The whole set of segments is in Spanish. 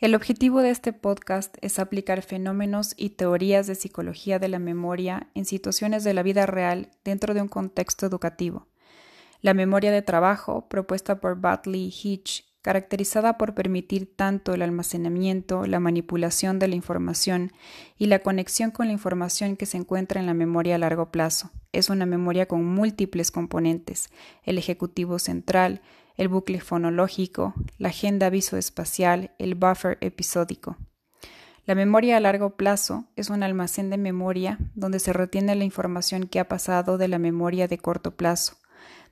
El objetivo de este podcast es aplicar fenómenos y teorías de psicología de la memoria en situaciones de la vida real dentro de un contexto educativo. La memoria de trabajo, propuesta por Butley Hitch, caracterizada por permitir tanto el almacenamiento, la manipulación de la información y la conexión con la información que se encuentra en la memoria a largo plazo. Es una memoria con múltiples componentes, el ejecutivo central, el bucle fonológico, la agenda visoespacial, el buffer episódico. La memoria a largo plazo es un almacén de memoria donde se retiene la información que ha pasado de la memoria de corto plazo.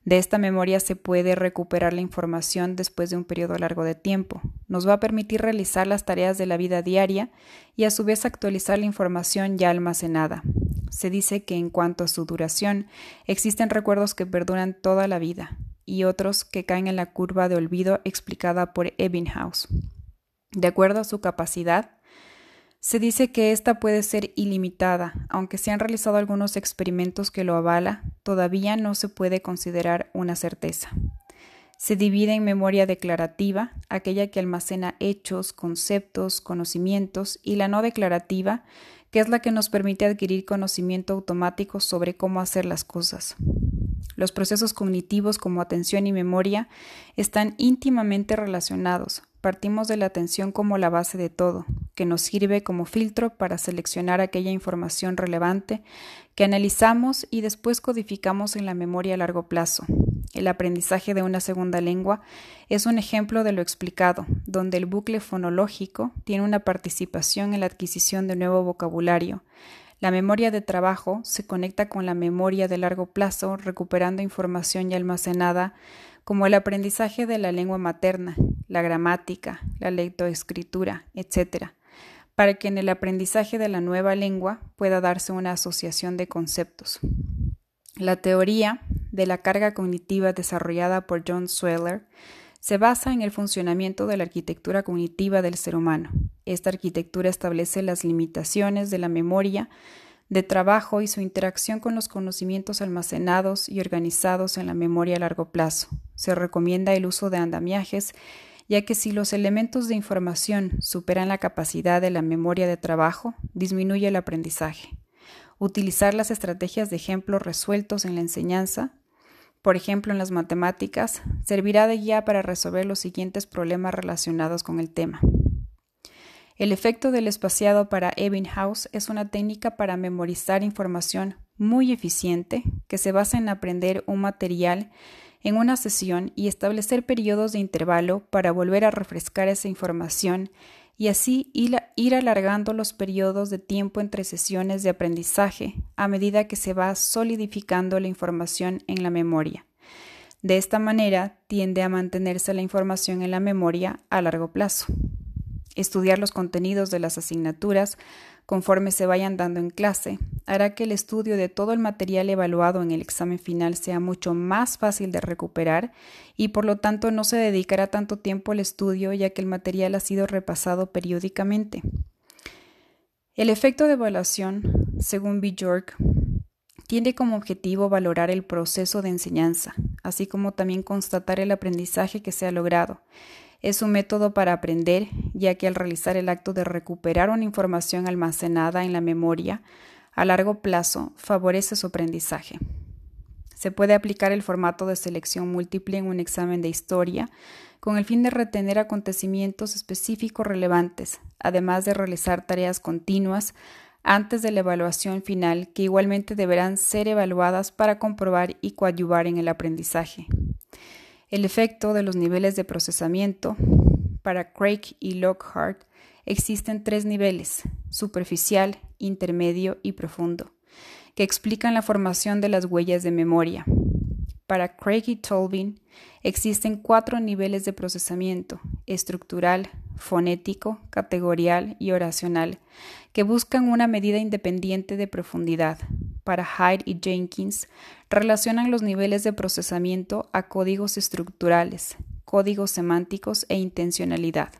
De esta memoria se puede recuperar la información después de un periodo largo de tiempo. Nos va a permitir realizar las tareas de la vida diaria y a su vez actualizar la información ya almacenada. Se dice que en cuanto a su duración, existen recuerdos que perduran toda la vida y otros que caen en la curva de olvido explicada por Ebbinghaus. De acuerdo a su capacidad, se dice que ésta puede ser ilimitada, aunque se han realizado algunos experimentos que lo avala, todavía no se puede considerar una certeza. Se divide en memoria declarativa, aquella que almacena hechos, conceptos, conocimientos, y la no declarativa, que es la que nos permite adquirir conocimiento automático sobre cómo hacer las cosas. Los procesos cognitivos como atención y memoria están íntimamente relacionados. Partimos de la atención como la base de todo, que nos sirve como filtro para seleccionar aquella información relevante que analizamos y después codificamos en la memoria a largo plazo. El aprendizaje de una segunda lengua es un ejemplo de lo explicado, donde el bucle fonológico tiene una participación en la adquisición de nuevo vocabulario, la memoria de trabajo se conecta con la memoria de largo plazo, recuperando información ya almacenada, como el aprendizaje de la lengua materna, la gramática, la lectoescritura, etc., para que en el aprendizaje de la nueva lengua pueda darse una asociación de conceptos. La teoría de la carga cognitiva desarrollada por John Sweller se basa en el funcionamiento de la arquitectura cognitiva del ser humano. Esta arquitectura establece las limitaciones de la memoria de trabajo y su interacción con los conocimientos almacenados y organizados en la memoria a largo plazo. Se recomienda el uso de andamiajes, ya que si los elementos de información superan la capacidad de la memoria de trabajo, disminuye el aprendizaje. Utilizar las estrategias de ejemplos resueltos en la enseñanza por ejemplo en las matemáticas, servirá de guía para resolver los siguientes problemas relacionados con el tema. El efecto del espaciado para Ebbinghaus es una técnica para memorizar información muy eficiente que se basa en aprender un material en una sesión y establecer periodos de intervalo para volver a refrescar esa información y así ir alargando los periodos de tiempo entre sesiones de aprendizaje a medida que se va solidificando la información en la memoria. De esta manera tiende a mantenerse la información en la memoria a largo plazo. Estudiar los contenidos de las asignaturas conforme se vayan dando en clase hará que el estudio de todo el material evaluado en el examen final sea mucho más fácil de recuperar y por lo tanto no se dedicará tanto tiempo al estudio ya que el material ha sido repasado periódicamente. El efecto de evaluación, según Bjork, tiene como objetivo valorar el proceso de enseñanza, así como también constatar el aprendizaje que se ha logrado. Es un método para aprender, ya que al realizar el acto de recuperar una información almacenada en la memoria, a largo plazo favorece su aprendizaje. Se puede aplicar el formato de selección múltiple en un examen de historia con el fin de retener acontecimientos específicos relevantes, además de realizar tareas continuas antes de la evaluación final que igualmente deberán ser evaluadas para comprobar y coadyuvar en el aprendizaje. El efecto de los niveles de procesamiento. Para Craig y Lockhart existen tres niveles, superficial, intermedio y profundo, que explican la formación de las huellas de memoria. Para Craig y Tolvin existen cuatro niveles de procesamiento, estructural, fonético, categorial y oracional, que buscan una medida independiente de profundidad. Para Hyde y Jenkins relacionan los niveles de procesamiento a códigos estructurales, códigos semánticos e intencionalidad.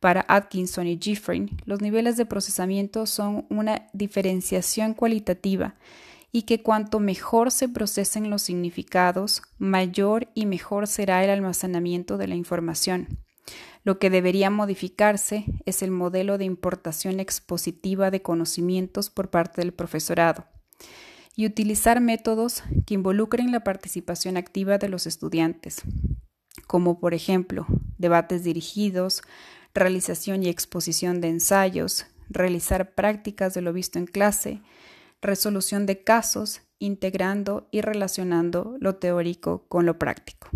Para Atkinson y Giffrin, los niveles de procesamiento son una diferenciación cualitativa y que cuanto mejor se procesen los significados, mayor y mejor será el almacenamiento de la información. Lo que debería modificarse es el modelo de importación expositiva de conocimientos por parte del profesorado y utilizar métodos que involucren la participación activa de los estudiantes, como por ejemplo debates dirigidos, realización y exposición de ensayos, realizar prácticas de lo visto en clase, resolución de casos, integrando y relacionando lo teórico con lo práctico.